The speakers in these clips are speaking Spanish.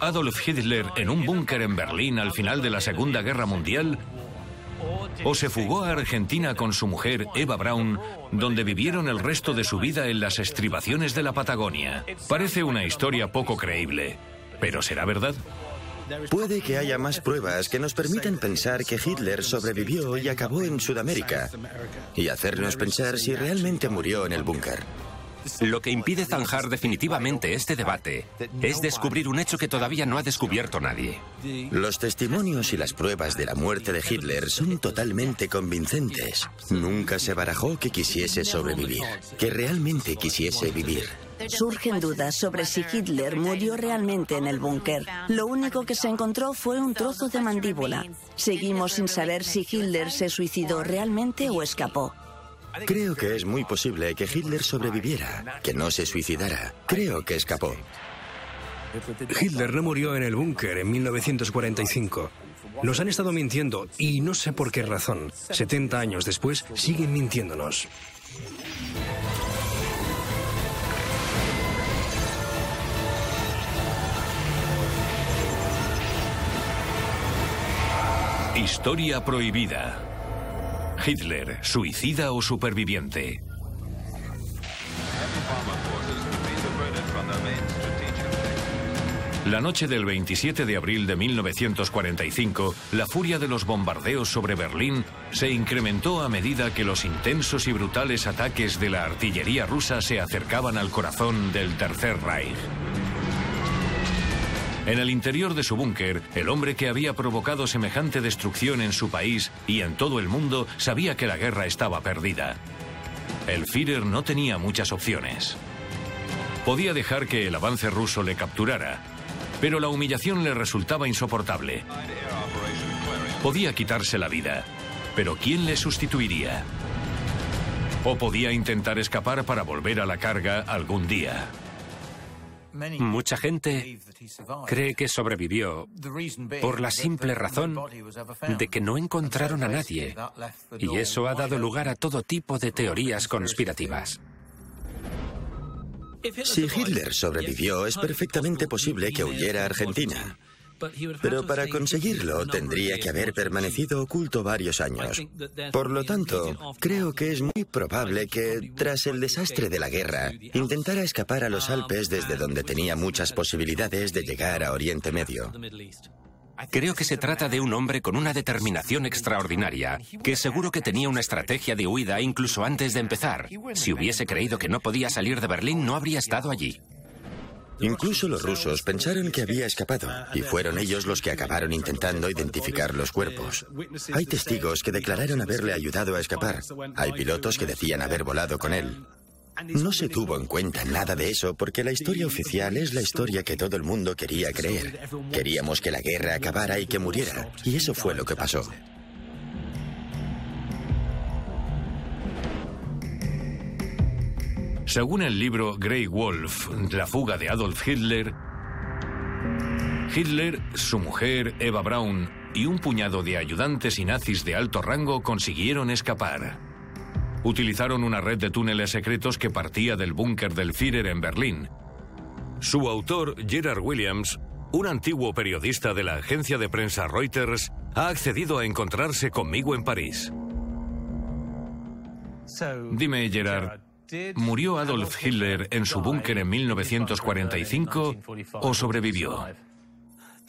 Adolf Hitler en un búnker en Berlín al final de la Segunda Guerra Mundial? ¿O se fugó a Argentina con su mujer Eva Braun, donde vivieron el resto de su vida en las estribaciones de la Patagonia? Parece una historia poco creíble, pero ¿será verdad? Puede que haya más pruebas que nos permitan pensar que Hitler sobrevivió y acabó en Sudamérica y hacernos pensar si realmente murió en el búnker. Lo que impide zanjar definitivamente este debate es descubrir un hecho que todavía no ha descubierto nadie. Los testimonios y las pruebas de la muerte de Hitler son totalmente convincentes. Nunca se barajó que quisiese sobrevivir, que realmente quisiese vivir. Surgen dudas sobre si Hitler murió realmente en el búnker. Lo único que se encontró fue un trozo de mandíbula. Seguimos sin saber si Hitler se suicidó realmente o escapó. Creo que es muy posible que Hitler sobreviviera, que no se suicidara. Creo que escapó. Hitler no murió en el búnker en 1945. Nos han estado mintiendo y no sé por qué razón. 70 años después siguen mintiéndonos. Historia prohibida. Hitler, suicida o superviviente. La noche del 27 de abril de 1945, la furia de los bombardeos sobre Berlín se incrementó a medida que los intensos y brutales ataques de la artillería rusa se acercaban al corazón del Tercer Reich. En el interior de su búnker, el hombre que había provocado semejante destrucción en su país y en todo el mundo sabía que la guerra estaba perdida. El Führer no tenía muchas opciones. Podía dejar que el avance ruso le capturara, pero la humillación le resultaba insoportable. Podía quitarse la vida, pero ¿quién le sustituiría? O podía intentar escapar para volver a la carga algún día. Mucha gente cree que sobrevivió por la simple razón de que no encontraron a nadie y eso ha dado lugar a todo tipo de teorías conspirativas. Si Hitler sobrevivió, es perfectamente posible que huyera a Argentina. Pero para conseguirlo tendría que haber permanecido oculto varios años. Por lo tanto, creo que es muy probable que, tras el desastre de la guerra, intentara escapar a los Alpes desde donde tenía muchas posibilidades de llegar a Oriente Medio. Creo que se trata de un hombre con una determinación extraordinaria, que seguro que tenía una estrategia de huida incluso antes de empezar. Si hubiese creído que no podía salir de Berlín, no habría estado allí. Incluso los rusos pensaron que había escapado y fueron ellos los que acabaron intentando identificar los cuerpos. Hay testigos que declararon haberle ayudado a escapar. Hay pilotos que decían haber volado con él. No se tuvo en cuenta nada de eso porque la historia oficial es la historia que todo el mundo quería creer. Queríamos que la guerra acabara y que muriera. Y eso fue lo que pasó. Según el libro Grey Wolf, La fuga de Adolf Hitler, Hitler, su mujer Eva Braun y un puñado de ayudantes y nazis de alto rango consiguieron escapar. Utilizaron una red de túneles secretos que partía del búnker del Führer en Berlín. Su autor, Gerard Williams, un antiguo periodista de la agencia de prensa Reuters, ha accedido a encontrarse conmigo en París. Dime, Gerard, ¿Murió Adolf Hitler en su búnker en 1945 o sobrevivió?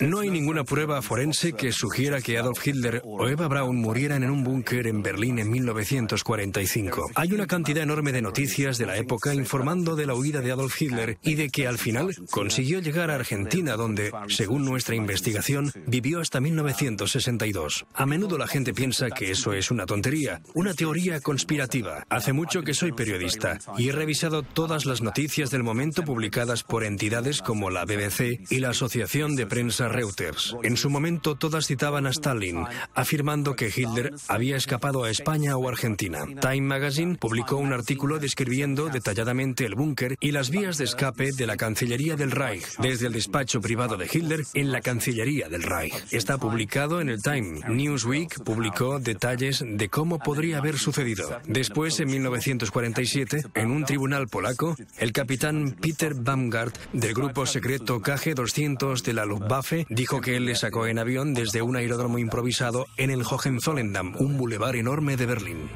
No hay ninguna prueba forense que sugiera que Adolf Hitler o Eva Braun murieran en un búnker en Berlín en 1945. Hay una cantidad enorme de noticias de la época informando de la huida de Adolf Hitler y de que al final consiguió llegar a Argentina, donde, según nuestra investigación, vivió hasta 1962. A menudo la gente piensa que eso es una tontería, una teoría conspirativa. Hace mucho que soy periodista y he revisado todas las noticias del momento publicadas por entidades como la BBC y la Asociación de Prensa Reuters. En su momento todas citaban a Stalin, afirmando que Hitler había escapado a España o Argentina. Time Magazine publicó un artículo describiendo detalladamente el búnker y las vías de escape de la Cancillería del Reich, desde el despacho privado de Hitler en la Cancillería del Reich. Está publicado en el Time. Newsweek publicó detalles de cómo podría haber sucedido. Después, en 1947, en un tribunal polaco, el capitán Peter Baumgart del grupo secreto KG-200 de la Luftwaffe dijo que él le sacó en avión desde un aeródromo improvisado en el Hohenzollerndamm, un bulevar enorme de Berlín.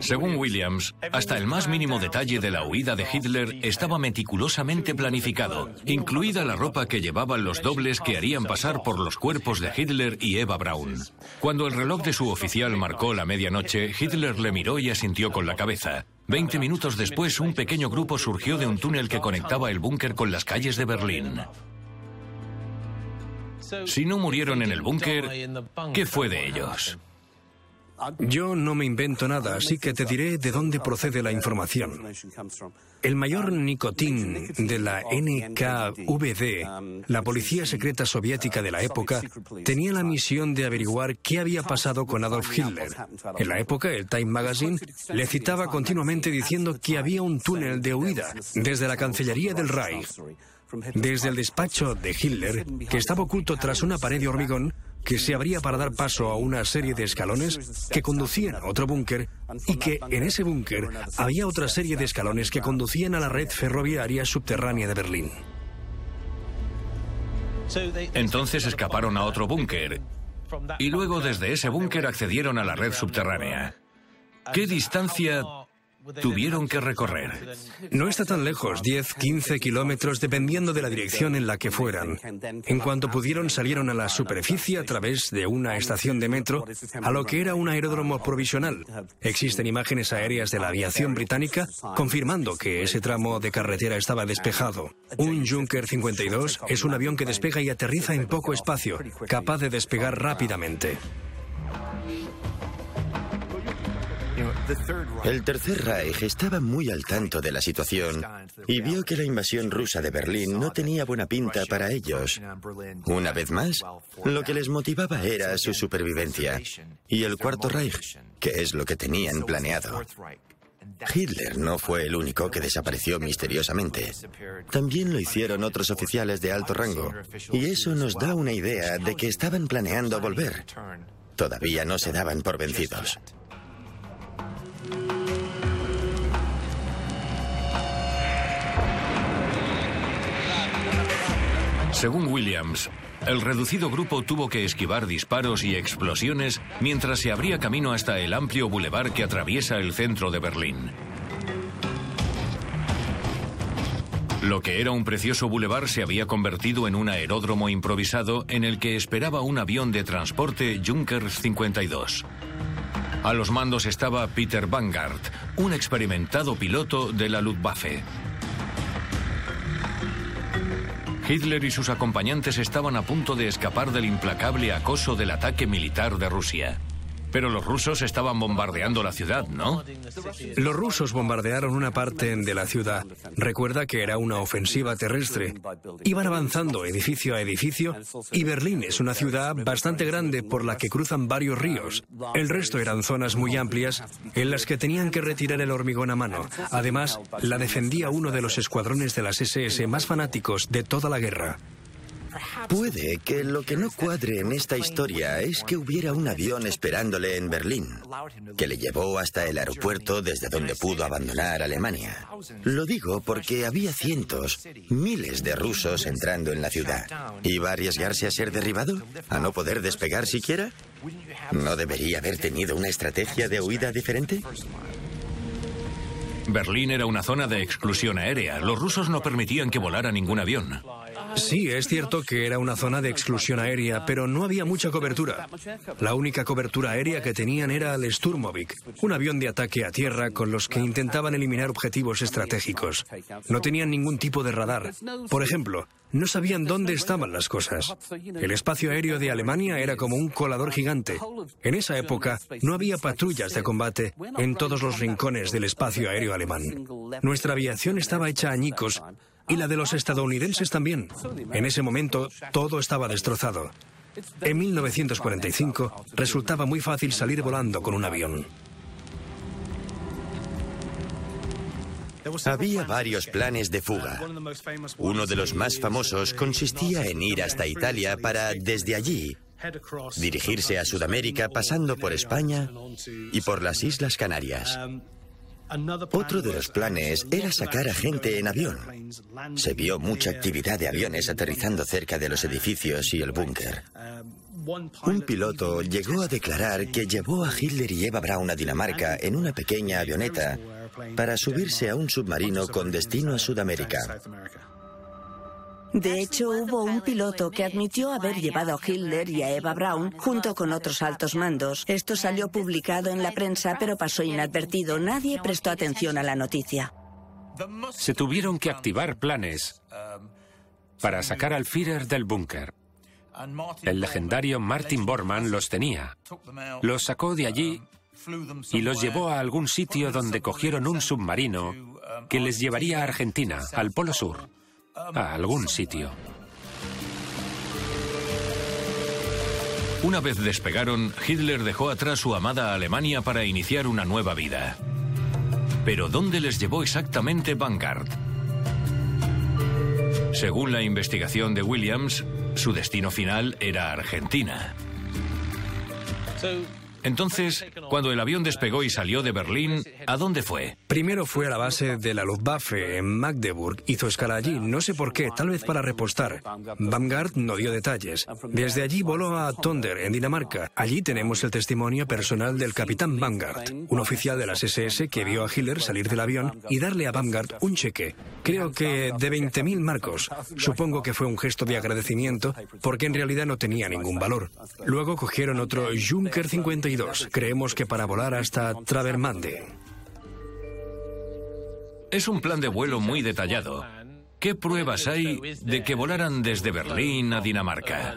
Según Williams, hasta el más mínimo detalle de la huida de Hitler estaba meticulosamente planificado, incluida la ropa que llevaban los dobles que harían pasar por los cuerpos de Hitler y Eva Braun. Cuando el reloj de su oficial marcó la medianoche, Hitler le miró y asintió con la cabeza. Veinte minutos después, un pequeño grupo surgió de un túnel que conectaba el búnker con las calles de Berlín. Si no murieron en el búnker, ¿qué fue de ellos? Yo no me invento nada, así que te diré de dónde procede la información. El mayor nicotín de la NKVD, la policía secreta soviética de la época, tenía la misión de averiguar qué había pasado con Adolf Hitler. En la época, el Time Magazine le citaba continuamente diciendo que había un túnel de huida desde la Cancillería del Reich, desde el despacho de Hitler, que estaba oculto tras una pared de hormigón, que se abría para dar paso a una serie de escalones que conducían a otro búnker y que en ese búnker había otra serie de escalones que conducían a la red ferroviaria subterránea de Berlín. Entonces escaparon a otro búnker y luego desde ese búnker accedieron a la red subterránea. ¿Qué distancia tuvieron que recorrer. No está tan lejos, 10, 15 kilómetros, dependiendo de la dirección en la que fueran. En cuanto pudieron, salieron a la superficie a través de una estación de metro a lo que era un aeródromo provisional. Existen imágenes aéreas de la aviación británica confirmando que ese tramo de carretera estaba despejado. Un Junker 52 es un avión que despega y aterriza en poco espacio, capaz de despegar rápidamente. El Tercer Reich estaba muy al tanto de la situación y vio que la invasión rusa de Berlín no tenía buena pinta para ellos. Una vez más, lo que les motivaba era su supervivencia y el Cuarto Reich, que es lo que tenían planeado. Hitler no fue el único que desapareció misteriosamente. También lo hicieron otros oficiales de alto rango, y eso nos da una idea de que estaban planeando volver. Todavía no se daban por vencidos. Según Williams, el reducido grupo tuvo que esquivar disparos y explosiones mientras se abría camino hasta el amplio bulevar que atraviesa el centro de Berlín. Lo que era un precioso bulevar se había convertido en un aeródromo improvisado en el que esperaba un avión de transporte Junkers 52. A los mandos estaba Peter Vanguard, un experimentado piloto de la Luftwaffe. Hitler y sus acompañantes estaban a punto de escapar del implacable acoso del ataque militar de Rusia. Pero los rusos estaban bombardeando la ciudad, ¿no? Los rusos bombardearon una parte de la ciudad. Recuerda que era una ofensiva terrestre. Iban avanzando edificio a edificio y Berlín es una ciudad bastante grande por la que cruzan varios ríos. El resto eran zonas muy amplias en las que tenían que retirar el hormigón a mano. Además, la defendía uno de los escuadrones de las SS más fanáticos de toda la guerra. Puede que lo que no cuadre en esta historia es que hubiera un avión esperándole en Berlín, que le llevó hasta el aeropuerto desde donde pudo abandonar Alemania. Lo digo porque había cientos, miles de rusos entrando en la ciudad. ¿Iba a arriesgarse a ser derribado? ¿A no poder despegar siquiera? ¿No debería haber tenido una estrategia de huida diferente? Berlín era una zona de exclusión aérea. Los rusos no permitían que volara ningún avión. Sí, es cierto que era una zona de exclusión aérea, pero no había mucha cobertura. La única cobertura aérea que tenían era el Sturmovik, un avión de ataque a tierra con los que intentaban eliminar objetivos estratégicos. No tenían ningún tipo de radar. Por ejemplo, no sabían dónde estaban las cosas. El espacio aéreo de Alemania era como un colador gigante. En esa época no había patrullas de combate en todos los rincones del espacio aéreo alemán. Nuestra aviación estaba hecha añicos y la de los estadounidenses también. En ese momento todo estaba destrozado. En 1945 resultaba muy fácil salir volando con un avión. Había varios planes de fuga. Uno de los más famosos consistía en ir hasta Italia para, desde allí, dirigirse a Sudamérica pasando por España y por las Islas Canarias. Otro de los planes era sacar a gente en avión. Se vio mucha actividad de aviones aterrizando cerca de los edificios y el búnker. Un piloto llegó a declarar que llevó a Hitler y Eva Braun a Dinamarca en una pequeña avioneta para subirse a un submarino con destino a Sudamérica. De hecho, hubo un piloto que admitió haber llevado a Hitler y a Eva Braun junto con otros altos mandos. Esto salió publicado en la prensa, pero pasó inadvertido. Nadie prestó atención a la noticia. Se tuvieron que activar planes para sacar al Führer del búnker. El legendario Martin Bormann los tenía. Los sacó de allí y los llevó a algún sitio donde cogieron un submarino que les llevaría a Argentina, al Polo Sur a algún sitio. Una vez despegaron, Hitler dejó atrás su amada Alemania para iniciar una nueva vida. Pero ¿dónde les llevó exactamente Vanguard? Según la investigación de Williams, su destino final era Argentina. Entonces, cuando el avión despegó y salió de Berlín, ¿a dónde fue? Primero fue a la base de la Luftwaffe en Magdeburg. Hizo escala allí, no sé por qué, tal vez para repostar. Vanguard no dio detalles. Desde allí voló a Tonder, en Dinamarca. Allí tenemos el testimonio personal del capitán Vanguard, un oficial de las SS que vio a Hitler salir del avión y darle a Vanguard un cheque. Creo que de 20.000 marcos. Supongo que fue un gesto de agradecimiento porque en realidad no tenía ningún valor. Luego cogieron otro Junker 52 Creemos que para volar hasta Travermande. Es un plan de vuelo muy detallado. ¿Qué pruebas hay de que volaran desde Berlín a Dinamarca?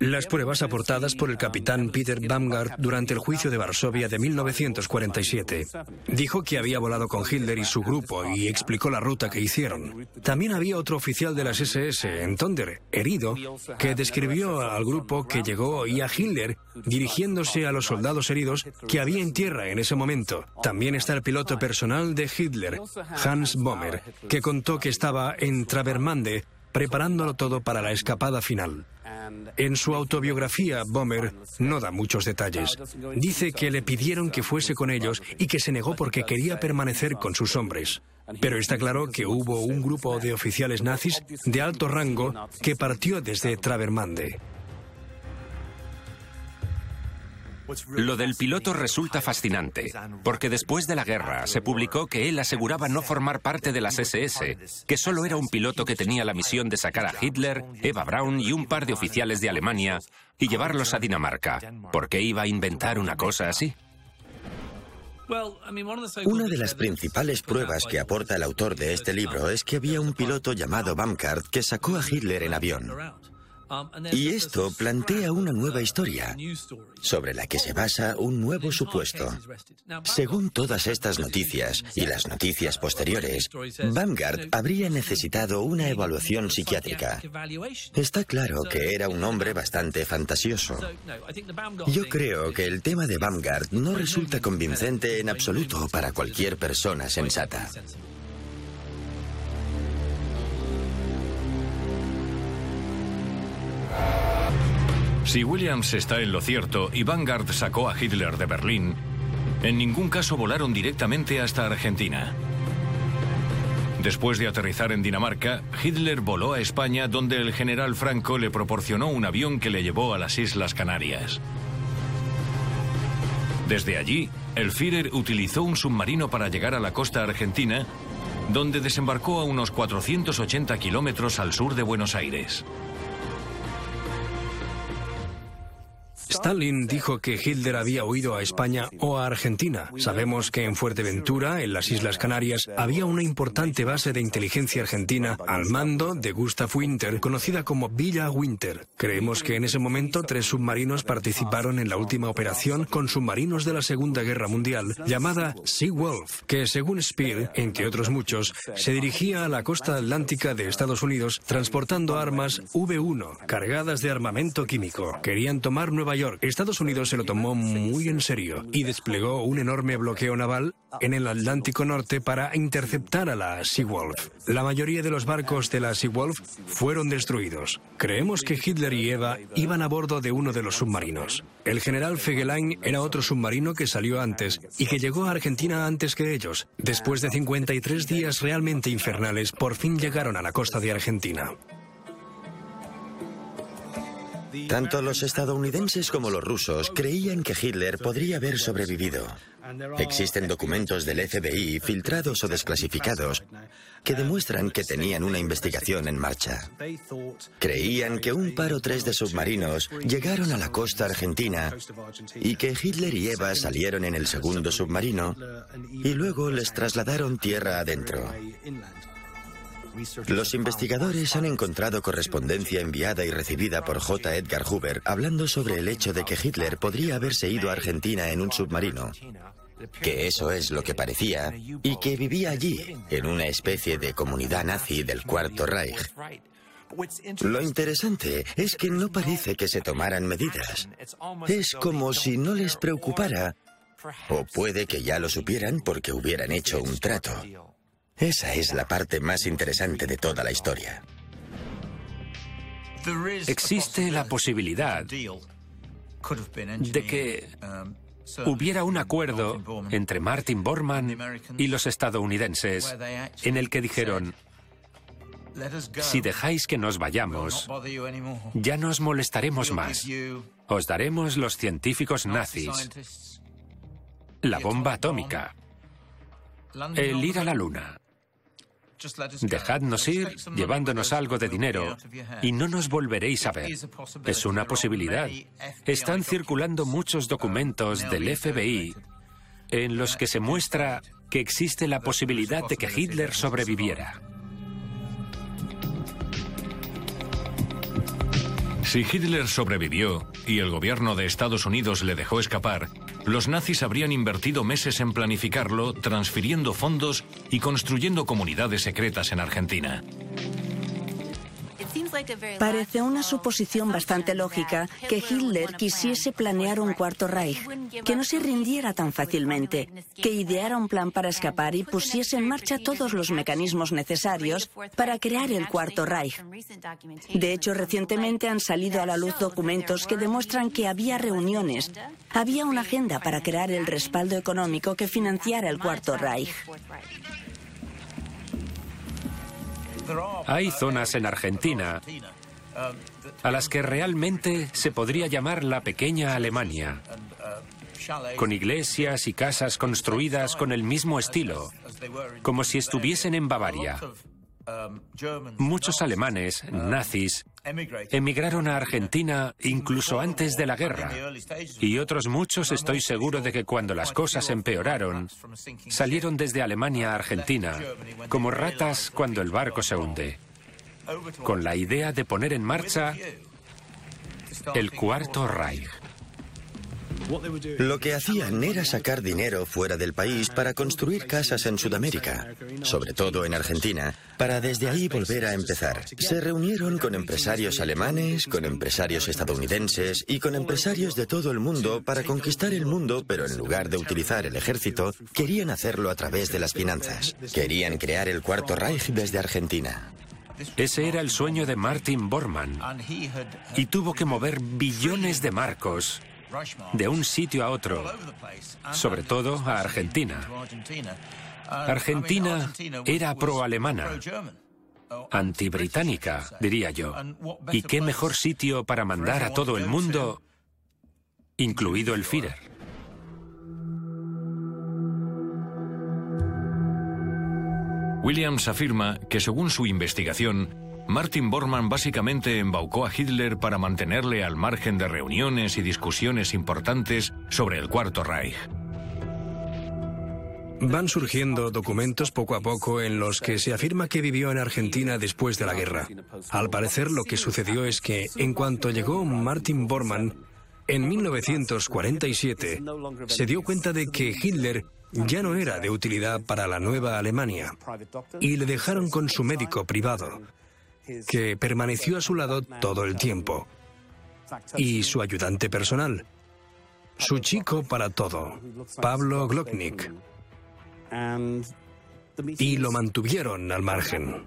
Las pruebas aportadas por el capitán Peter Baumgart durante el juicio de Varsovia de 1947. Dijo que había volado con Hitler y su grupo y explicó la ruta que hicieron. También había otro oficial de las SS en Tonder, herido, que describió al grupo que llegó y a Hitler dirigiéndose a los soldados heridos que había en tierra en ese momento. También está el piloto personal de Hitler, Hans Bommer, que contó que estaba en Travermande preparándolo todo para la escapada final. En su autobiografía, Bomber no da muchos detalles. Dice que le pidieron que fuese con ellos y que se negó porque quería permanecer con sus hombres. Pero está claro que hubo un grupo de oficiales nazis de alto rango que partió desde Travermande. Lo del piloto resulta fascinante, porque después de la guerra se publicó que él aseguraba no formar parte de las SS, que solo era un piloto que tenía la misión de sacar a Hitler, Eva Braun y un par de oficiales de Alemania y llevarlos a Dinamarca. ¿Por qué iba a inventar una cosa así? Una de las principales pruebas que aporta el autor de este libro es que había un piloto llamado Baumgart que sacó a Hitler en avión. Y esto plantea una nueva historia sobre la que se basa un nuevo supuesto. Según todas estas noticias y las noticias posteriores, Vanguard habría necesitado una evaluación psiquiátrica. Está claro que era un hombre bastante fantasioso. Yo creo que el tema de Vanguard no resulta convincente en absoluto para cualquier persona sensata. Si Williams está en lo cierto y Vanguard sacó a Hitler de Berlín, en ningún caso volaron directamente hasta Argentina. Después de aterrizar en Dinamarca, Hitler voló a España donde el general Franco le proporcionó un avión que le llevó a las Islas Canarias. Desde allí, el Führer utilizó un submarino para llegar a la costa argentina, donde desembarcó a unos 480 kilómetros al sur de Buenos Aires. Stalin dijo que Hitler había huido a España o a Argentina. Sabemos que en Fuerteventura, en las Islas Canarias, había una importante base de inteligencia argentina al mando de Gustav Winter, conocida como Villa Winter. Creemos que en ese momento tres submarinos participaron en la última operación con submarinos de la Segunda Guerra Mundial, llamada Sea Wolf, que según Speer, entre otros muchos, se dirigía a la costa atlántica de Estados Unidos transportando armas V1 cargadas de armamento químico. Querían tomar Nueva Estados Unidos se lo tomó muy en serio y desplegó un enorme bloqueo naval en el Atlántico Norte para interceptar a la Seawolf. La mayoría de los barcos de la Seawolf fueron destruidos. Creemos que Hitler y Eva iban a bordo de uno de los submarinos. El general Fegelein era otro submarino que salió antes y que llegó a Argentina antes que ellos. Después de 53 días realmente infernales, por fin llegaron a la costa de Argentina. Tanto los estadounidenses como los rusos creían que Hitler podría haber sobrevivido. Existen documentos del FBI filtrados o desclasificados que demuestran que tenían una investigación en marcha. Creían que un par o tres de submarinos llegaron a la costa argentina y que Hitler y Eva salieron en el segundo submarino y luego les trasladaron tierra adentro. Los investigadores han encontrado correspondencia enviada y recibida por J. Edgar Hoover hablando sobre el hecho de que Hitler podría haberse ido a Argentina en un submarino, que eso es lo que parecía, y que vivía allí, en una especie de comunidad nazi del Cuarto Reich. Lo interesante es que no parece que se tomaran medidas. Es como si no les preocupara, o puede que ya lo supieran porque hubieran hecho un trato. Esa es la parte más interesante de toda la historia. Existe la posibilidad de que hubiera un acuerdo entre Martin Bormann y los estadounidenses en el que dijeron, si dejáis que nos vayamos, ya nos molestaremos más. Os daremos los científicos nazis, la bomba atómica, el ir a la luna. Dejadnos ir llevándonos algo de dinero y no nos volveréis a ver. Es una posibilidad. Están circulando muchos documentos del FBI en los que se muestra que existe la posibilidad de que Hitler sobreviviera. Si Hitler sobrevivió y el gobierno de Estados Unidos le dejó escapar, los nazis habrían invertido meses en planificarlo, transfiriendo fondos y construyendo comunidades secretas en Argentina. Parece una suposición bastante lógica que Hitler quisiese planear un cuarto Reich, que no se rindiera tan fácilmente, que ideara un plan para escapar y pusiese en marcha todos los mecanismos necesarios para crear el cuarto Reich. De hecho, recientemente han salido a la luz documentos que demuestran que había reuniones, había una agenda para crear el respaldo económico que financiara el cuarto Reich. Hay zonas en Argentina a las que realmente se podría llamar la pequeña Alemania, con iglesias y casas construidas con el mismo estilo, como si estuviesen en Bavaria. Muchos alemanes, nazis, emigraron a Argentina incluso antes de la guerra. Y otros muchos estoy seguro de que cuando las cosas empeoraron, salieron desde Alemania a Argentina, como ratas cuando el barco se hunde, con la idea de poner en marcha el Cuarto Reich. Lo que hacían era sacar dinero fuera del país para construir casas en Sudamérica, sobre todo en Argentina, para desde ahí volver a empezar. Se reunieron con empresarios alemanes, con empresarios estadounidenses y con empresarios de todo el mundo para conquistar el mundo, pero en lugar de utilizar el ejército, querían hacerlo a través de las finanzas. Querían crear el Cuarto Reich desde Argentina. Ese era el sueño de Martin Bormann y tuvo que mover billones de marcos de un sitio a otro, sobre todo a Argentina. Argentina era pro-alemana, antibritánica, diría yo. ¿Y qué mejor sitio para mandar a todo el mundo, incluido el Führer? Williams afirma que según su investigación, Martin Bormann básicamente embaucó a Hitler para mantenerle al margen de reuniones y discusiones importantes sobre el Cuarto Reich. Van surgiendo documentos poco a poco en los que se afirma que vivió en Argentina después de la guerra. Al parecer lo que sucedió es que en cuanto llegó Martin Bormann, en 1947, se dio cuenta de que Hitler ya no era de utilidad para la nueva Alemania y le dejaron con su médico privado, que permaneció a su lado todo el tiempo, y su ayudante personal, su chico para todo, Pablo Glocknick y lo mantuvieron al margen.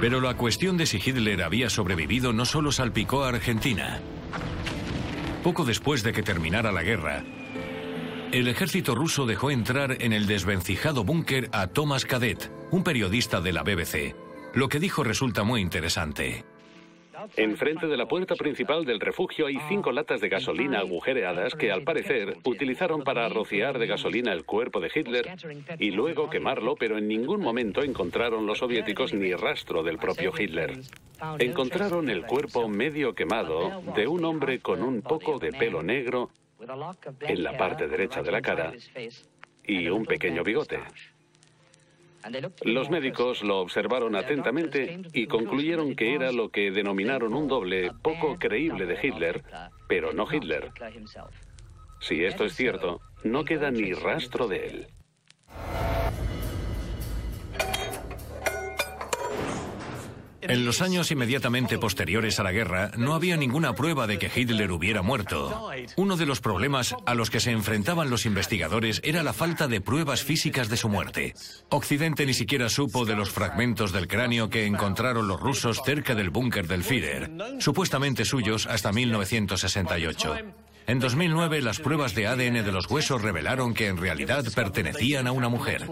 Pero la cuestión de si Hitler había sobrevivido no solo salpicó a Argentina. Poco después de que terminara la guerra, el ejército ruso dejó entrar en el desvencijado búnker a Thomas Cadet, un periodista de la BBC. Lo que dijo resulta muy interesante. Enfrente de la puerta principal del refugio hay cinco latas de gasolina agujereadas que, al parecer, utilizaron para rociar de gasolina el cuerpo de Hitler y luego quemarlo, pero en ningún momento encontraron los soviéticos ni rastro del propio Hitler. Encontraron el cuerpo medio quemado de un hombre con un poco de pelo negro en la parte derecha de la cara y un pequeño bigote. Los médicos lo observaron atentamente y concluyeron que era lo que denominaron un doble poco creíble de Hitler, pero no Hitler. Si esto es cierto, no queda ni rastro de él. En los años inmediatamente posteriores a la guerra, no había ninguna prueba de que Hitler hubiera muerto. Uno de los problemas a los que se enfrentaban los investigadores era la falta de pruebas físicas de su muerte. Occidente ni siquiera supo de los fragmentos del cráneo que encontraron los rusos cerca del búnker del Führer, supuestamente suyos hasta 1968. En 2009, las pruebas de ADN de los huesos revelaron que en realidad pertenecían a una mujer.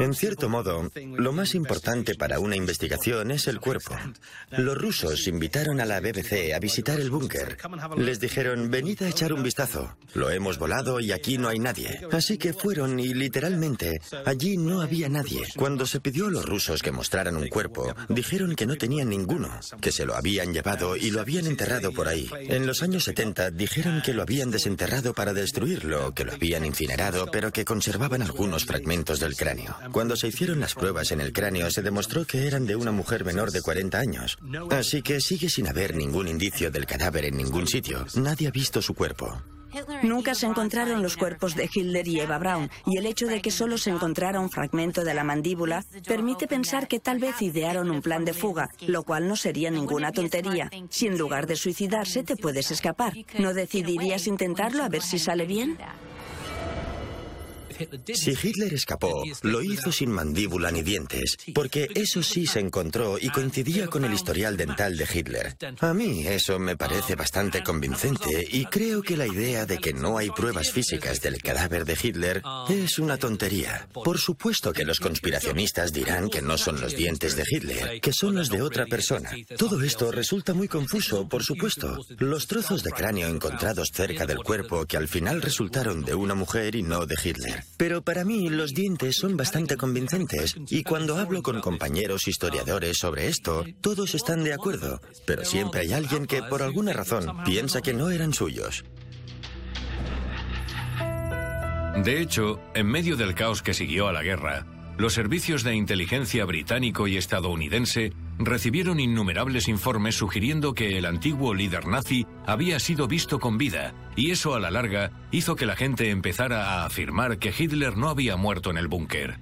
En cierto modo, lo más importante para una investigación es el cuerpo. Los rusos invitaron a la BBC a visitar el búnker. Les dijeron, venid a echar un vistazo. Lo hemos volado y aquí no hay nadie. Así que fueron y literalmente allí no había nadie. Cuando se pidió a los rusos que mostraran un cuerpo, dijeron que no tenían ninguno, que se lo habían llevado y lo habían enterrado por ahí. En los años 70 dijeron que lo habían desenterrado para destruirlo, que lo habían incinerado, pero que conservaban algunos fragmentos del cráneo. Cuando se hicieron las pruebas en el cráneo se demostró que eran de una mujer menor de 40 años. Así que sigue sin haber ningún indicio del cadáver en ningún sitio. Nadie ha visto su cuerpo. Nunca se encontraron los cuerpos de Hitler y Eva Braun, y el hecho de que solo se encontrara un fragmento de la mandíbula permite pensar que tal vez idearon un plan de fuga, lo cual no sería ninguna tontería. Si en lugar de suicidarse te puedes escapar, ¿no decidirías intentarlo a ver si sale bien? Si Hitler escapó, lo hizo sin mandíbula ni dientes, porque eso sí se encontró y coincidía con el historial dental de Hitler. A mí eso me parece bastante convincente y creo que la idea de que no hay pruebas físicas del cadáver de Hitler es una tontería. Por supuesto que los conspiracionistas dirán que no son los dientes de Hitler, que son los de otra persona. Todo esto resulta muy confuso, por supuesto. Los trozos de cráneo encontrados cerca del cuerpo que al final resultaron de una mujer y no de Hitler. Pero para mí los dientes son bastante convincentes y cuando hablo con compañeros historiadores sobre esto, todos están de acuerdo, pero siempre hay alguien que por alguna razón piensa que no eran suyos. De hecho, en medio del caos que siguió a la guerra, los servicios de inteligencia británico y estadounidense recibieron innumerables informes sugiriendo que el antiguo líder nazi había sido visto con vida, y eso a la larga hizo que la gente empezara a afirmar que Hitler no había muerto en el búnker.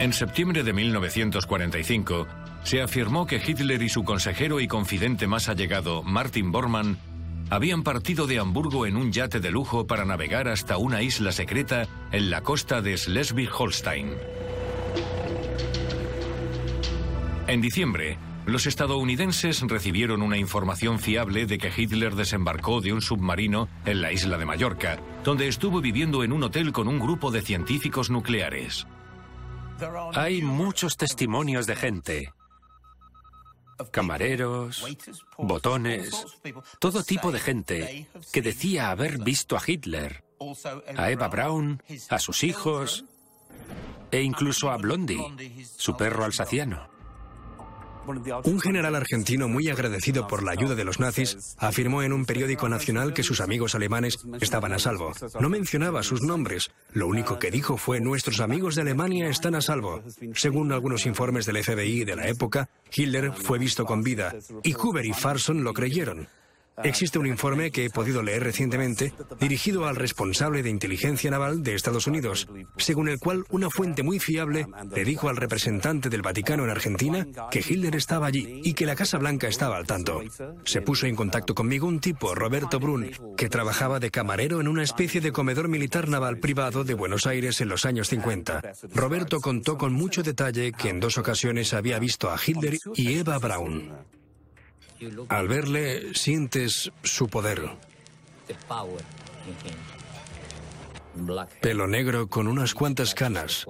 En septiembre de 1945, se afirmó que Hitler y su consejero y confidente más allegado, Martin Bormann, habían partido de Hamburgo en un yate de lujo para navegar hasta una isla secreta en la costa de Schleswig-Holstein. En diciembre, los estadounidenses recibieron una información fiable de que Hitler desembarcó de un submarino en la isla de Mallorca, donde estuvo viviendo en un hotel con un grupo de científicos nucleares. Hay muchos testimonios de gente camareros, botones, todo tipo de gente que decía haber visto a Hitler, a Eva Braun, a sus hijos e incluso a Blondie, su perro alsaciano. Un general argentino muy agradecido por la ayuda de los nazis afirmó en un periódico nacional que sus amigos alemanes estaban a salvo. No mencionaba sus nombres. Lo único que dijo fue nuestros amigos de Alemania están a salvo. Según algunos informes del FBI de la época, Hitler fue visto con vida y Huber y Farson lo creyeron. Existe un informe que he podido leer recientemente dirigido al responsable de inteligencia naval de Estados Unidos, según el cual una fuente muy fiable le dijo al representante del Vaticano en Argentina que Hitler estaba allí y que la Casa Blanca estaba al tanto. Se puso en contacto conmigo un tipo, Roberto Brun, que trabajaba de camarero en una especie de comedor militar naval privado de Buenos Aires en los años 50. Roberto contó con mucho detalle que en dos ocasiones había visto a Hitler y Eva Braun. Al verle, sientes su poder. Pelo negro con unas cuantas canas.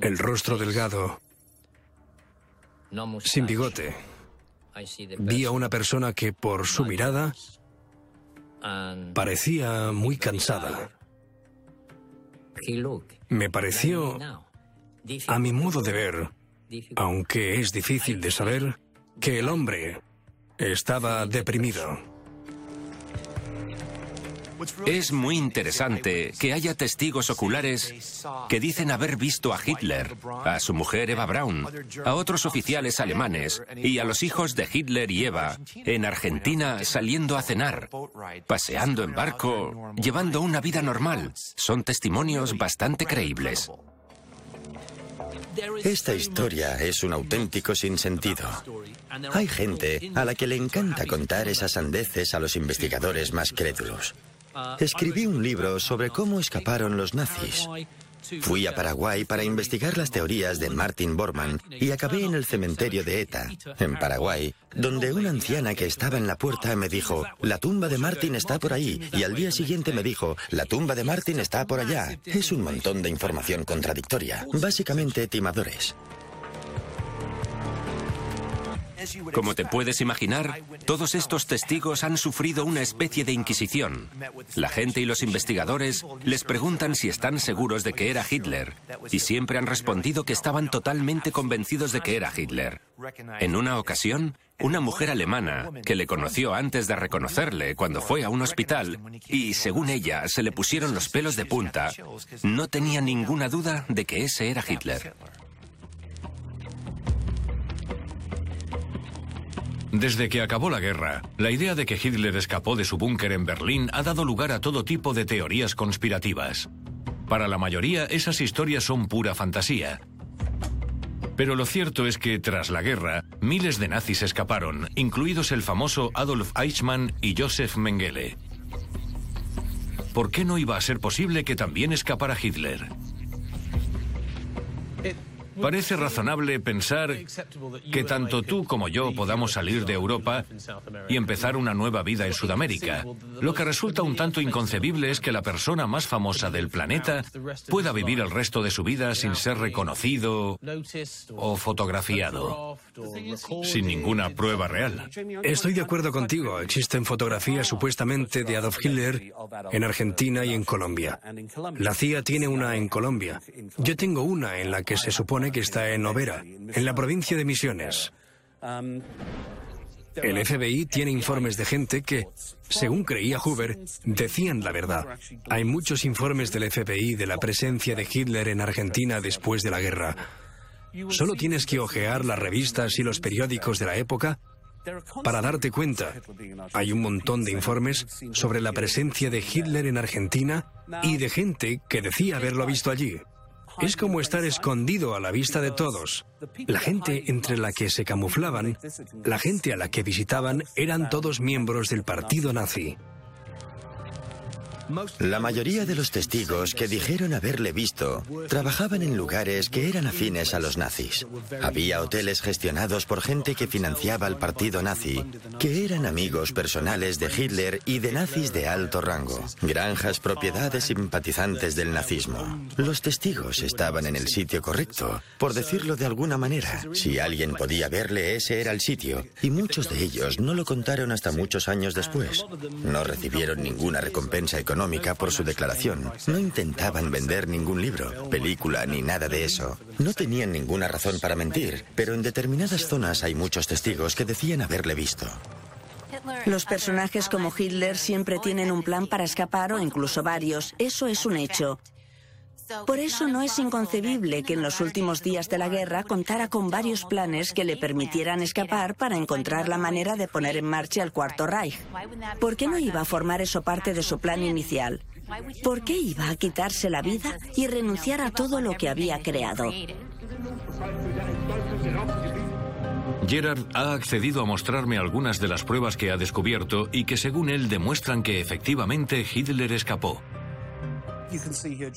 El rostro delgado. Sin bigote. Vi a una persona que por su mirada parecía muy cansada. Me pareció, a mi modo de ver, aunque es difícil de saber, que el hombre estaba deprimido. Es muy interesante que haya testigos oculares que dicen haber visto a Hitler, a su mujer Eva Braun, a otros oficiales alemanes y a los hijos de Hitler y Eva en Argentina saliendo a cenar, paseando en barco, llevando una vida normal. Son testimonios bastante creíbles. Esta historia es un auténtico sinsentido. Hay gente a la que le encanta contar esas sandeces a los investigadores más crédulos. Escribí un libro sobre cómo escaparon los nazis. Fui a Paraguay para investigar las teorías de Martin Bormann y acabé en el cementerio de Eta, en Paraguay, donde una anciana que estaba en la puerta me dijo, la tumba de Martin está por ahí, y al día siguiente me dijo, la tumba de Martin está por allá. Es un montón de información contradictoria, básicamente timadores. Como te puedes imaginar, todos estos testigos han sufrido una especie de inquisición. La gente y los investigadores les preguntan si están seguros de que era Hitler, y siempre han respondido que estaban totalmente convencidos de que era Hitler. En una ocasión, una mujer alemana, que le conoció antes de reconocerle cuando fue a un hospital, y según ella se le pusieron los pelos de punta, no tenía ninguna duda de que ese era Hitler. Desde que acabó la guerra, la idea de que Hitler escapó de su búnker en Berlín ha dado lugar a todo tipo de teorías conspirativas. Para la mayoría, esas historias son pura fantasía. Pero lo cierto es que, tras la guerra, miles de nazis escaparon, incluidos el famoso Adolf Eichmann y Josef Mengele. ¿Por qué no iba a ser posible que también escapara Hitler? Parece razonable pensar que tanto tú como yo podamos salir de Europa y empezar una nueva vida en Sudamérica. Lo que resulta un tanto inconcebible es que la persona más famosa del planeta pueda vivir el resto de su vida sin ser reconocido o fotografiado, sin ninguna prueba real. Estoy de acuerdo contigo. Existen fotografías supuestamente de Adolf Hitler en Argentina y en Colombia. La CIA tiene una en Colombia. Yo tengo una en la que se supone que está en Novera, en la provincia de Misiones. El FBI tiene informes de gente que, según creía Hoover, decían la verdad. Hay muchos informes del FBI de la presencia de Hitler en Argentina después de la guerra. Solo tienes que hojear las revistas y los periódicos de la época para darte cuenta. Hay un montón de informes sobre la presencia de Hitler en Argentina y de gente que decía haberlo visto allí. Es como estar escondido a la vista de todos. La gente entre la que se camuflaban, la gente a la que visitaban, eran todos miembros del partido nazi. La mayoría de los testigos que dijeron haberle visto trabajaban en lugares que eran afines a los nazis. Había hoteles gestionados por gente que financiaba al partido nazi, que eran amigos personales de Hitler y de nazis de alto rango. Granjas propiedad de simpatizantes del nazismo. Los testigos estaban en el sitio correcto, por decirlo de alguna manera. Si alguien podía verle, ese era el sitio. Y muchos de ellos no lo contaron hasta muchos años después. No recibieron ninguna recompensa económica por su declaración. No intentaban vender ningún libro, película ni nada de eso. No tenían ninguna razón para mentir, pero en determinadas zonas hay muchos testigos que decían haberle visto. Los personajes como Hitler siempre tienen un plan para escapar o incluso varios. Eso es un hecho. Por eso no es inconcebible que en los últimos días de la guerra contara con varios planes que le permitieran escapar para encontrar la manera de poner en marcha el Cuarto Reich. ¿Por qué no iba a formar eso parte de su plan inicial? ¿Por qué iba a quitarse la vida y renunciar a todo lo que había creado? Gerard ha accedido a mostrarme algunas de las pruebas que ha descubierto y que según él demuestran que efectivamente Hitler escapó.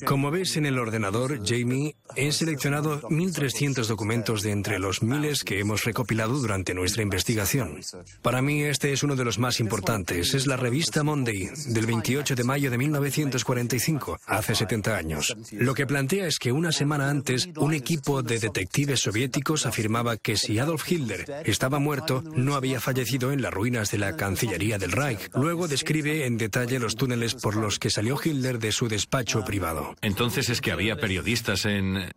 Como ves en el ordenador, Jamie, he seleccionado 1.300 documentos de entre los miles que hemos recopilado durante nuestra investigación. Para mí este es uno de los más importantes. Es la revista Monday, del 28 de mayo de 1945, hace 70 años. Lo que plantea es que una semana antes, un equipo de detectives soviéticos afirmaba que si Adolf Hitler estaba muerto, no había fallecido en las ruinas de la Cancillería del Reich. Luego describe en detalle los túneles por los que salió Hitler de su despacho privado. Entonces es que había periodistas en...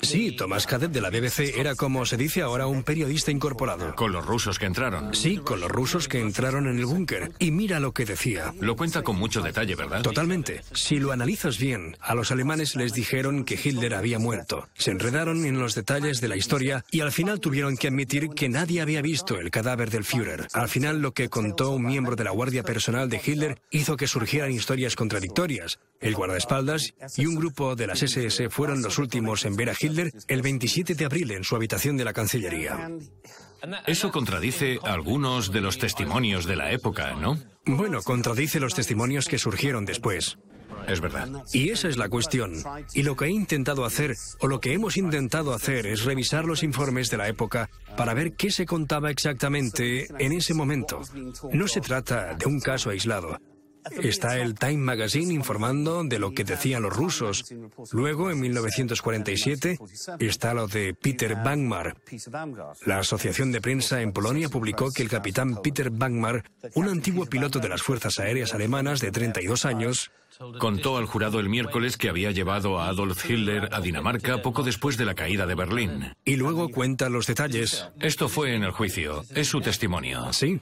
Sí, Tomás Cadet de la BBC era como se dice ahora un periodista incorporado. Con los rusos que entraron. Sí, con los rusos que entraron en el búnker. Y mira lo que decía. Lo cuenta con mucho detalle, ¿verdad? Totalmente. Si lo analizas bien, a los alemanes les dijeron que Hitler había muerto. Se enredaron en los detalles de la historia y al final tuvieron que admitir que nadie había visto el cadáver del Führer. Al final lo que contó un miembro de la guardia personal de Hitler hizo que surgieran historias contradictorias. El guardaespaldas y un grupo de las SS fueron los últimos en ver a Hitler el 27 de abril en su habitación de la Cancillería. Eso contradice algunos de los testimonios de la época, ¿no? Bueno, contradice los testimonios que surgieron después. Es verdad. Y esa es la cuestión. Y lo que he intentado hacer, o lo que hemos intentado hacer, es revisar los informes de la época para ver qué se contaba exactamente en ese momento. No se trata de un caso aislado. Está el Time Magazine informando de lo que decían los rusos. Luego, en 1947, está lo de Peter Bangmar. La Asociación de Prensa en Polonia publicó que el capitán Peter Bangmar, un antiguo piloto de las Fuerzas Aéreas Alemanas de 32 años, Contó al jurado el miércoles que había llevado a Adolf Hitler a Dinamarca poco después de la caída de Berlín. Y luego cuenta los detalles. Esto fue en el juicio. Es su testimonio. Sí.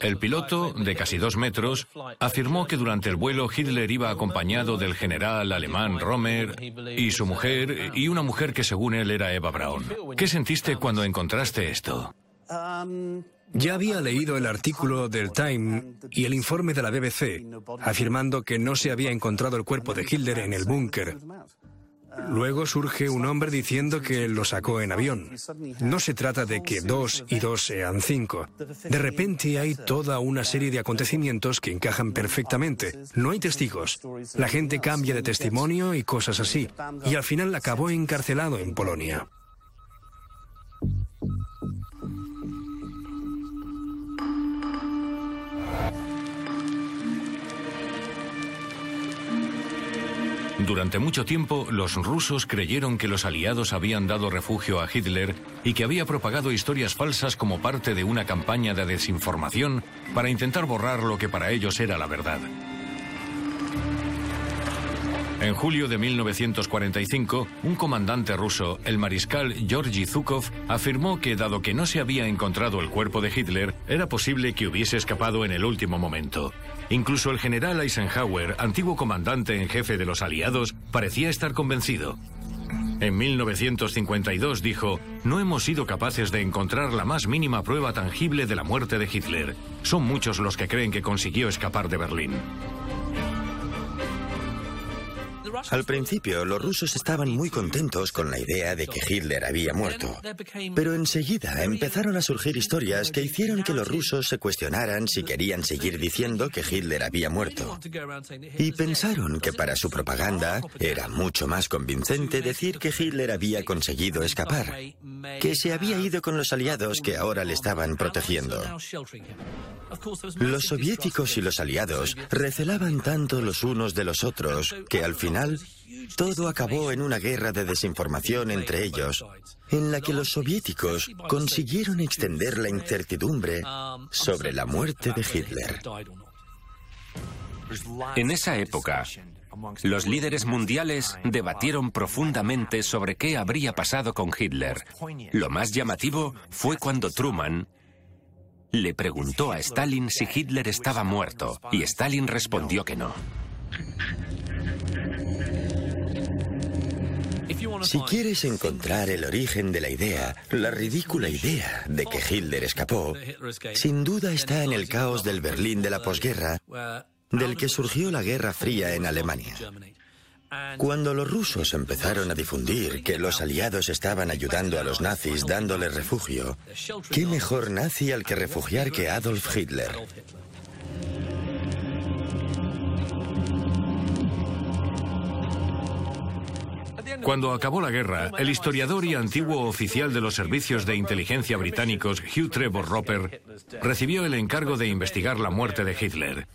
El piloto, de casi dos metros, afirmó que durante el vuelo Hitler iba acompañado del general alemán Romer y su mujer y una mujer que según él era Eva Braun. ¿Qué sentiste cuando encontraste esto? Ya había leído el artículo del Time y el informe de la BBC, afirmando que no se había encontrado el cuerpo de Hitler en el búnker. Luego surge un hombre diciendo que lo sacó en avión. No se trata de que dos y dos sean cinco. De repente hay toda una serie de acontecimientos que encajan perfectamente. No hay testigos. La gente cambia de testimonio y cosas así. Y al final acabó encarcelado en Polonia. Durante mucho tiempo, los rusos creyeron que los aliados habían dado refugio a Hitler y que había propagado historias falsas como parte de una campaña de desinformación para intentar borrar lo que para ellos era la verdad. En julio de 1945, un comandante ruso, el mariscal Georgy Zhukov, afirmó que dado que no se había encontrado el cuerpo de Hitler, era posible que hubiese escapado en el último momento. Incluso el general Eisenhower, antiguo comandante en jefe de los aliados, parecía estar convencido. En 1952 dijo, no hemos sido capaces de encontrar la más mínima prueba tangible de la muerte de Hitler. Son muchos los que creen que consiguió escapar de Berlín. Al principio, los rusos estaban muy contentos con la idea de que Hitler había muerto. Pero enseguida empezaron a surgir historias que hicieron que los rusos se cuestionaran si querían seguir diciendo que Hitler había muerto. Y pensaron que para su propaganda era mucho más convincente decir que Hitler había conseguido escapar, que se había ido con los aliados que ahora le estaban protegiendo. Los soviéticos y los aliados recelaban tanto los unos de los otros que al todo acabó en una guerra de desinformación entre ellos, en la que los soviéticos consiguieron extender la incertidumbre sobre la muerte de Hitler. En esa época, los líderes mundiales debatieron profundamente sobre qué habría pasado con Hitler. Lo más llamativo fue cuando Truman le preguntó a Stalin si Hitler estaba muerto y Stalin respondió que no. Si quieres encontrar el origen de la idea, la ridícula idea de que Hitler escapó, sin duda está en el caos del Berlín de la posguerra, del que surgió la Guerra Fría en Alemania. Cuando los rusos empezaron a difundir que los aliados estaban ayudando a los nazis dándoles refugio, ¿qué mejor nazi al que refugiar que Adolf Hitler? Cuando acabó la guerra, el historiador y antiguo oficial de los servicios de inteligencia británicos Hugh Trevor Roper recibió el encargo de investigar la muerte de Hitler.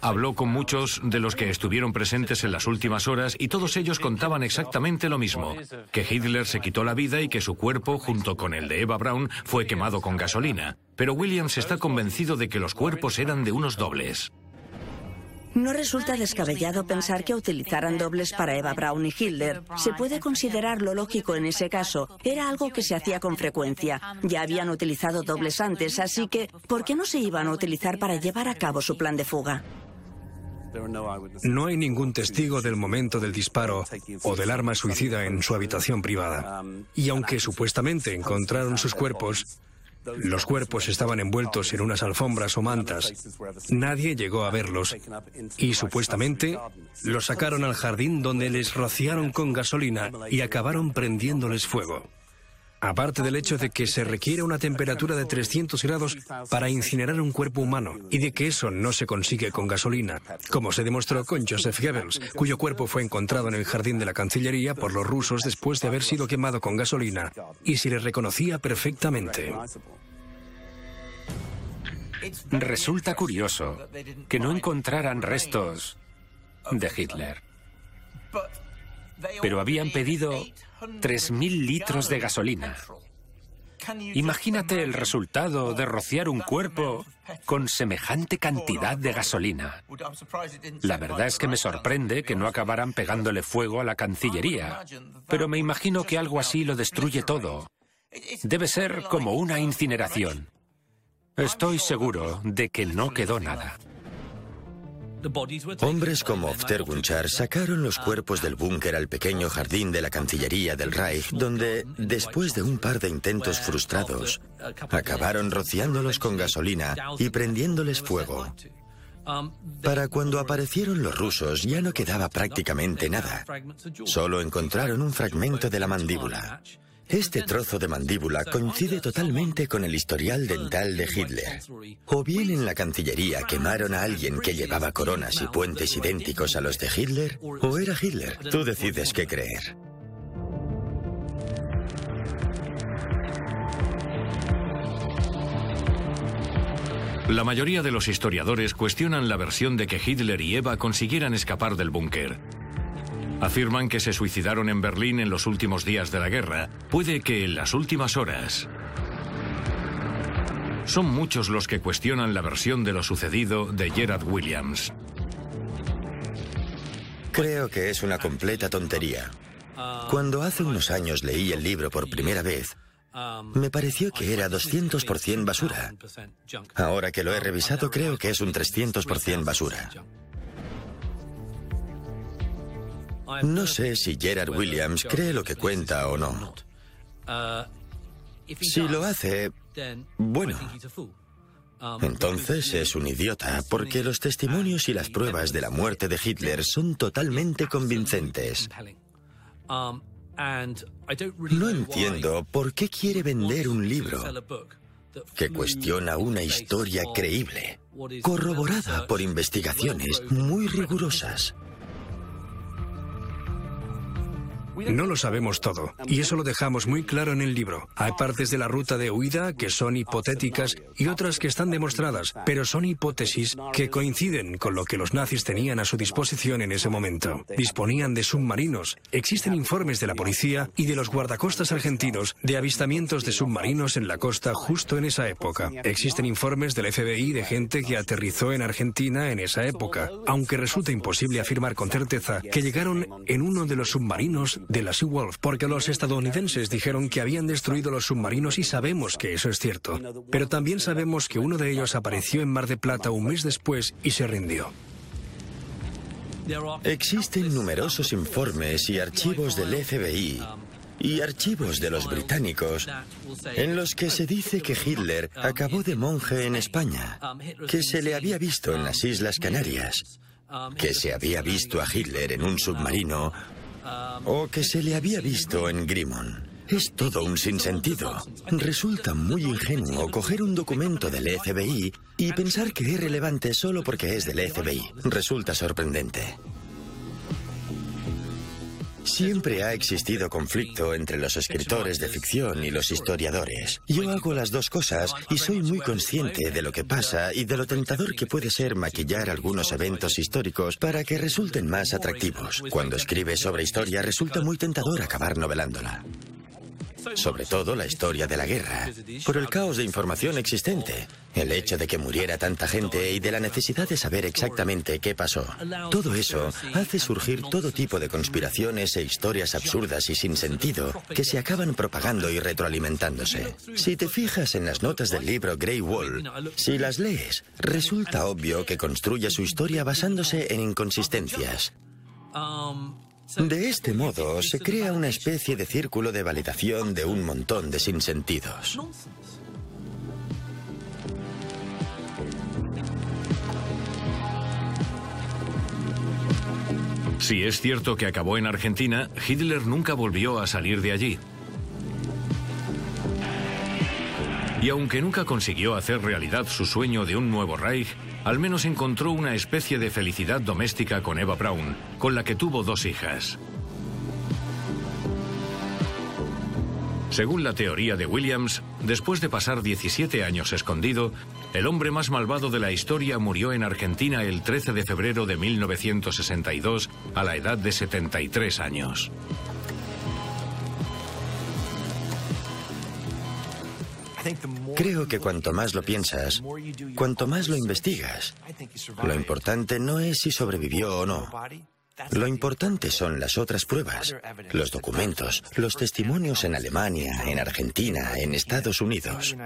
Habló con muchos de los que estuvieron presentes en las últimas horas y todos ellos contaban exactamente lo mismo, que Hitler se quitó la vida y que su cuerpo, junto con el de Eva Braun, fue quemado con gasolina. Pero Williams está convencido de que los cuerpos eran de unos dobles. No resulta descabellado pensar que utilizaran dobles para Eva Braun y Hitler. Se puede considerar lo lógico en ese caso. Era algo que se hacía con frecuencia. Ya habían utilizado dobles antes, así que ¿por qué no se iban a utilizar para llevar a cabo su plan de fuga? No hay ningún testigo del momento del disparo o del arma suicida en su habitación privada. Y aunque supuestamente encontraron sus cuerpos, los cuerpos estaban envueltos en unas alfombras o mantas. Nadie llegó a verlos y supuestamente los sacaron al jardín donde les rociaron con gasolina y acabaron prendiéndoles fuego. Aparte del hecho de que se requiere una temperatura de 300 grados para incinerar un cuerpo humano y de que eso no se consigue con gasolina, como se demostró con Joseph Goebbels, cuyo cuerpo fue encontrado en el jardín de la Cancillería por los rusos después de haber sido quemado con gasolina y se le reconocía perfectamente. Resulta curioso que no encontraran restos de Hitler. Pero habían pedido 3.000 litros de gasolina. Imagínate el resultado de rociar un cuerpo con semejante cantidad de gasolina. La verdad es que me sorprende que no acabaran pegándole fuego a la Cancillería, pero me imagino que algo así lo destruye todo. Debe ser como una incineración. Estoy seguro de que no quedó nada. Hombres como Oftergunchar sacaron los cuerpos del búnker al pequeño jardín de la Cancillería del Reich, donde, después de un par de intentos frustrados, acabaron rociándolos con gasolina y prendiéndoles fuego. Para cuando aparecieron los rusos ya no quedaba prácticamente nada. Solo encontraron un fragmento de la mandíbula. Este trozo de mandíbula coincide totalmente con el historial dental de Hitler. O bien en la Cancillería quemaron a alguien que llevaba coronas y puentes idénticos a los de Hitler, o era Hitler. Tú decides qué creer. La mayoría de los historiadores cuestionan la versión de que Hitler y Eva consiguieran escapar del búnker. Afirman que se suicidaron en Berlín en los últimos días de la guerra. Puede que en las últimas horas. Son muchos los que cuestionan la versión de lo sucedido de Gerard Williams. Creo que es una completa tontería. Cuando hace unos años leí el libro por primera vez, me pareció que era 200% basura. Ahora que lo he revisado, creo que es un 300% basura. No sé si Gerard Williams cree lo que cuenta o no. Si lo hace, bueno, Entonces es un idiota, porque los testimonios y las pruebas de la muerte de Hitler son totalmente convincentes. No entiendo por qué quiere vender un libro que cuestiona una historia creíble, corroborada por investigaciones muy rigurosas. No lo sabemos todo, y eso lo dejamos muy claro en el libro. Hay partes de la ruta de huida que son hipotéticas y otras que están demostradas, pero son hipótesis que coinciden con lo que los nazis tenían a su disposición en ese momento. Disponían de submarinos. Existen informes de la policía y de los guardacostas argentinos de avistamientos de submarinos en la costa justo en esa época. Existen informes del FBI de gente que aterrizó en Argentina en esa época, aunque resulta imposible afirmar con certeza que llegaron en uno de los submarinos de la Seawolf, porque los estadounidenses dijeron que habían destruido los submarinos y sabemos que eso es cierto. Pero también sabemos que uno de ellos apareció en Mar de Plata un mes después y se rindió. Existen numerosos informes y archivos del FBI y archivos de los británicos en los que se dice que Hitler acabó de monje en España, que se le había visto en las Islas Canarias, que se había visto a Hitler en un submarino o que se le había visto en Grimon. Es todo un sinsentido. Resulta muy ingenuo coger un documento del FBI y pensar que es relevante solo porque es del FBI. Resulta sorprendente. Siempre ha existido conflicto entre los escritores de ficción y los historiadores. Yo hago las dos cosas y soy muy consciente de lo que pasa y de lo tentador que puede ser maquillar algunos eventos históricos para que resulten más atractivos. Cuando escribes sobre historia resulta muy tentador acabar novelándola sobre todo la historia de la guerra, por el caos de información existente, el hecho de que muriera tanta gente y de la necesidad de saber exactamente qué pasó. Todo eso hace surgir todo tipo de conspiraciones e historias absurdas y sin sentido que se acaban propagando y retroalimentándose. Si te fijas en las notas del libro Grey Wall, si las lees, resulta obvio que construye su historia basándose en inconsistencias. De este modo, se crea una especie de círculo de validación de un montón de sinsentidos. Si es cierto que acabó en Argentina, Hitler nunca volvió a salir de allí. Y aunque nunca consiguió hacer realidad su sueño de un nuevo Reich, al menos encontró una especie de felicidad doméstica con Eva Braun, con la que tuvo dos hijas. Según la teoría de Williams, después de pasar 17 años escondido, el hombre más malvado de la historia murió en Argentina el 13 de febrero de 1962 a la edad de 73 años. Creo que cuanto más lo piensas, cuanto más lo investigas, lo importante no es si sobrevivió o no. Lo importante son las otras pruebas, los documentos, los testimonios en Alemania, en Argentina, en Estados Unidos.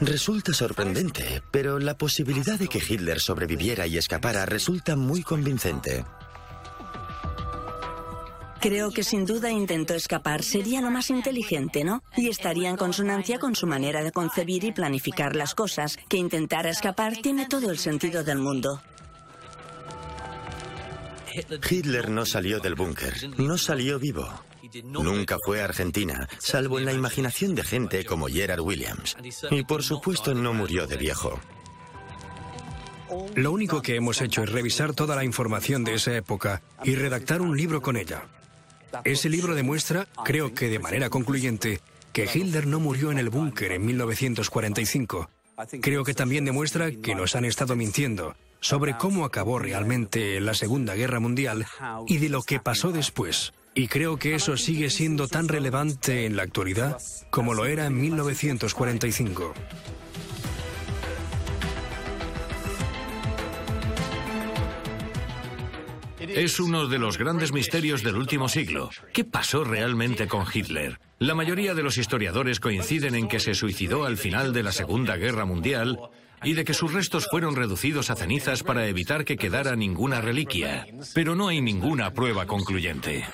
Resulta sorprendente, pero la posibilidad de que Hitler sobreviviera y escapara resulta muy convincente. Creo que sin duda intentó escapar. Sería lo más inteligente, ¿no? Y estaría en consonancia con su manera de concebir y planificar las cosas. Que intentara escapar tiene todo el sentido del mundo. Hitler no salió del búnker, no salió vivo. Nunca fue a Argentina, salvo en la imaginación de gente como Gerard Williams. Y por supuesto no murió de viejo. Lo único que hemos hecho es revisar toda la información de esa época y redactar un libro con ella. Ese libro demuestra, creo que de manera concluyente, que Hitler no murió en el búnker en 1945. Creo que también demuestra que nos han estado mintiendo sobre cómo acabó realmente la Segunda Guerra Mundial y de lo que pasó después. Y creo que eso sigue siendo tan relevante en la actualidad como lo era en 1945. Es uno de los grandes misterios del último siglo. ¿Qué pasó realmente con Hitler? La mayoría de los historiadores coinciden en que se suicidó al final de la Segunda Guerra Mundial y de que sus restos fueron reducidos a cenizas para evitar que quedara ninguna reliquia. Pero no hay ninguna prueba concluyente.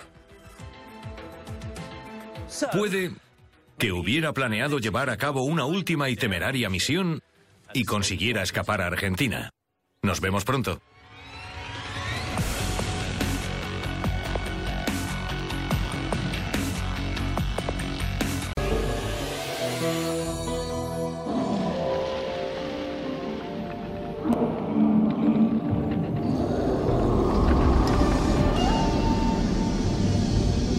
Puede que hubiera planeado llevar a cabo una última y temeraria misión y consiguiera escapar a Argentina. Nos vemos pronto.